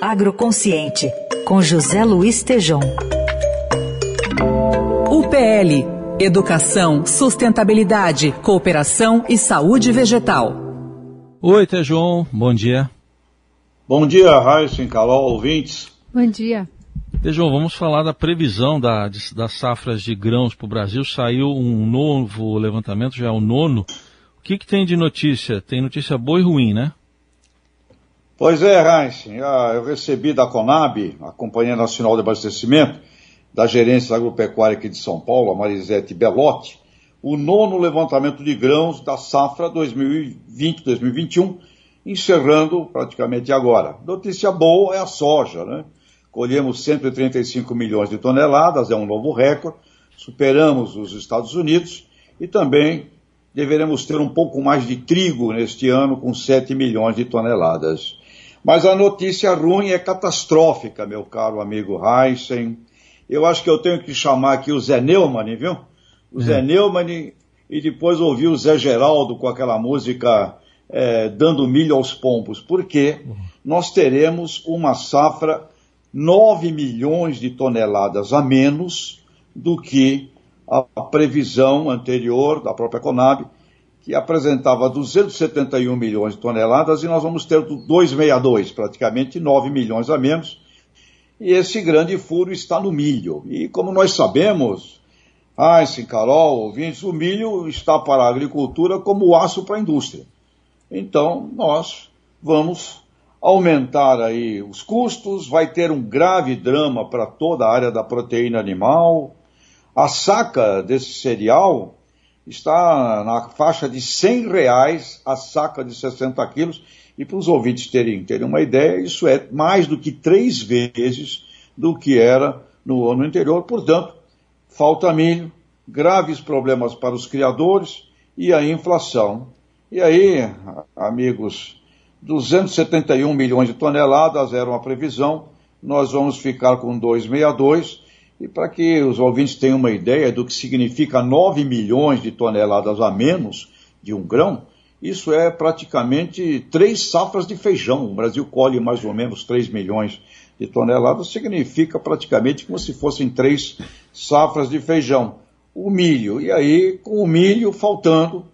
Agroconsciente, com José Luiz Tejom. UPL Educação, Sustentabilidade, Cooperação e Saúde Vegetal. Oi, Tejon, bom dia. Bom dia, Raíssa, Carol, ouvintes. Bom dia. Tejon, vamos falar da previsão da, das safras de grãos para o Brasil. Saiu um novo levantamento, já é o nono. O que, que tem de notícia? Tem notícia boa e ruim, né? Pois é, Raíssa. Eu recebi da Conab, a Companhia Nacional de Abastecimento, da Gerência Agropecuária aqui de São Paulo, a Marisete Belotti, o nono levantamento de grãos da safra 2020-2021, encerrando praticamente agora. Notícia boa é a soja, né? Colhemos 135 milhões de toneladas, é um novo recorde, superamos os Estados Unidos e também deveremos ter um pouco mais de trigo neste ano, com 7 milhões de toneladas. Mas a notícia ruim é catastrófica, meu caro amigo Heisen. Eu acho que eu tenho que chamar aqui o Zé Neumann, viu? o Zé Neumann e depois ouvi o Zé Geraldo com aquela música é, Dando Milho aos Pompos, porque nós teremos uma safra 9 milhões de toneladas a menos do que a previsão anterior da própria Conab, que apresentava 271 milhões de toneladas e nós vamos ter 262, praticamente 9 milhões a menos. E esse grande furo está no milho. E como nós sabemos, sim, Carol, ouvintes, o milho está para a agricultura como o aço para a indústria. Então, nós vamos aumentar aí os custos, vai ter um grave drama para toda a área da proteína animal. A saca desse cereal está na faixa de 100 reais a saca de 60 quilos. E para os ouvintes terem, terem uma ideia, isso é mais do que três vezes do que era no ano anterior. Portanto, falta milho, graves problemas para os criadores e a inflação. E aí, amigos, 271 milhões de toneladas era uma previsão, nós vamos ficar com 262. E para que os ouvintes tenham uma ideia do que significa 9 milhões de toneladas a menos de um grão, isso é praticamente três safras de feijão. O Brasil colhe mais ou menos 3 milhões de toneladas significa praticamente como se fossem três safras de feijão. O milho, e aí com o milho faltando,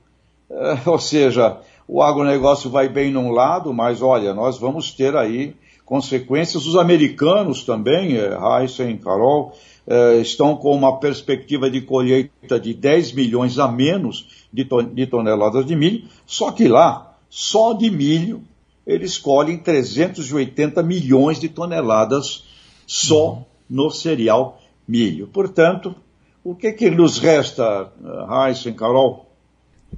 é, ou seja, o agronegócio vai bem num lado, mas olha, nós vamos ter aí consequências. Os americanos também, é, Heisen, Carol, é, estão com uma perspectiva de colheita de 10 milhões a menos de, ton de toneladas de milho, só que lá, só de milho, eles colhem 380 milhões de toneladas só uhum. no cereal milho. Portanto, o que, que nos resta, Heisen, Carol?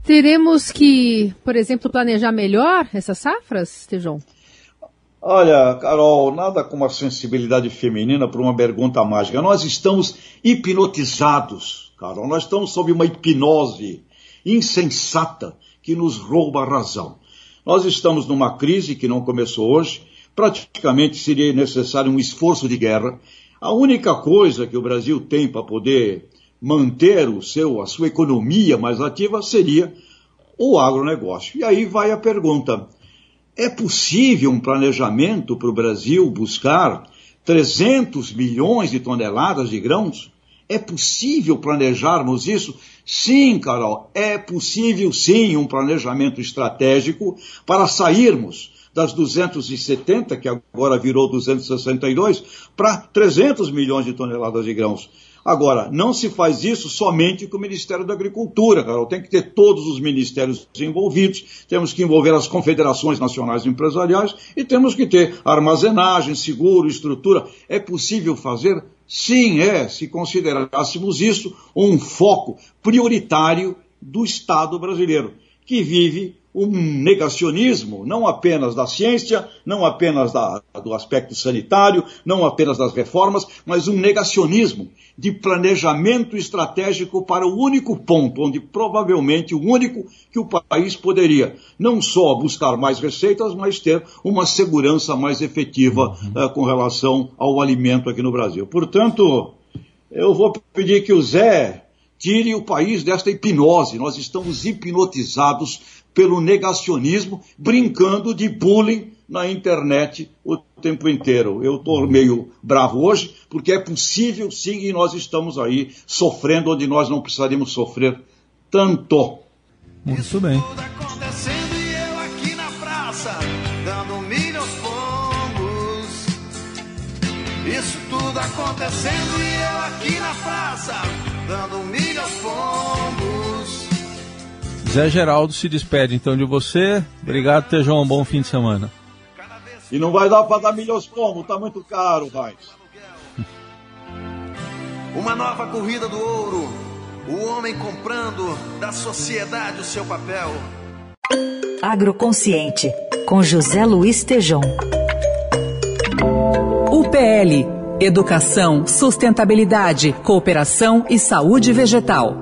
Teremos que, por exemplo, planejar melhor essas safras, Tejão? Olha, Carol, nada como a sensibilidade feminina para uma pergunta mágica. Nós estamos hipnotizados, Carol. Nós estamos sob uma hipnose insensata que nos rouba a razão. Nós estamos numa crise que não começou hoje, praticamente seria necessário um esforço de guerra. A única coisa que o Brasil tem para poder manter o seu, a sua economia mais ativa seria o agronegócio. E aí vai a pergunta: é possível um planejamento para o Brasil buscar 300 milhões de toneladas de grãos? É possível planejarmos isso? Sim, Carol, é possível sim um planejamento estratégico para sairmos das 270, que agora virou 262, para 300 milhões de toneladas de grãos. Agora, não se faz isso somente com o Ministério da Agricultura, Carol. Tem que ter todos os ministérios envolvidos, temos que envolver as confederações nacionais empresariais e temos que ter armazenagem, seguro, estrutura. É possível fazer? Sim, é, se considerássemos isso um foco prioritário do Estado brasileiro, que vive um negacionismo, não apenas da ciência, não apenas da, do aspecto sanitário, não apenas das reformas, mas um negacionismo de planejamento estratégico para o único ponto, onde provavelmente o único que o país poderia não só buscar mais receitas, mas ter uma segurança mais efetiva uhum. uh, com relação ao alimento aqui no Brasil. Portanto, eu vou pedir que o Zé tire o país desta hipnose. Nós estamos hipnotizados pelo negacionismo, brincando de bullying na internet o tempo inteiro. Eu estou meio bravo hoje, porque é possível sim e nós estamos aí sofrendo onde nós não precisaríamos sofrer tanto. Muito bem. Tudo acontecendo e eu aqui na praça, dando milho aos pombos. Isso tudo acontecendo e eu aqui na praça, dando milho aos pombos. Zé Geraldo se despede então de você. Obrigado, Tejão. Um bom fim de semana. E não vai dar para dar milhões como, tá muito caro, vai. Uma nova corrida do ouro, o homem comprando da sociedade o seu papel. Agroconsciente, com José Luiz Tejom. UPL Educação, Sustentabilidade, Cooperação e Saúde Vegetal.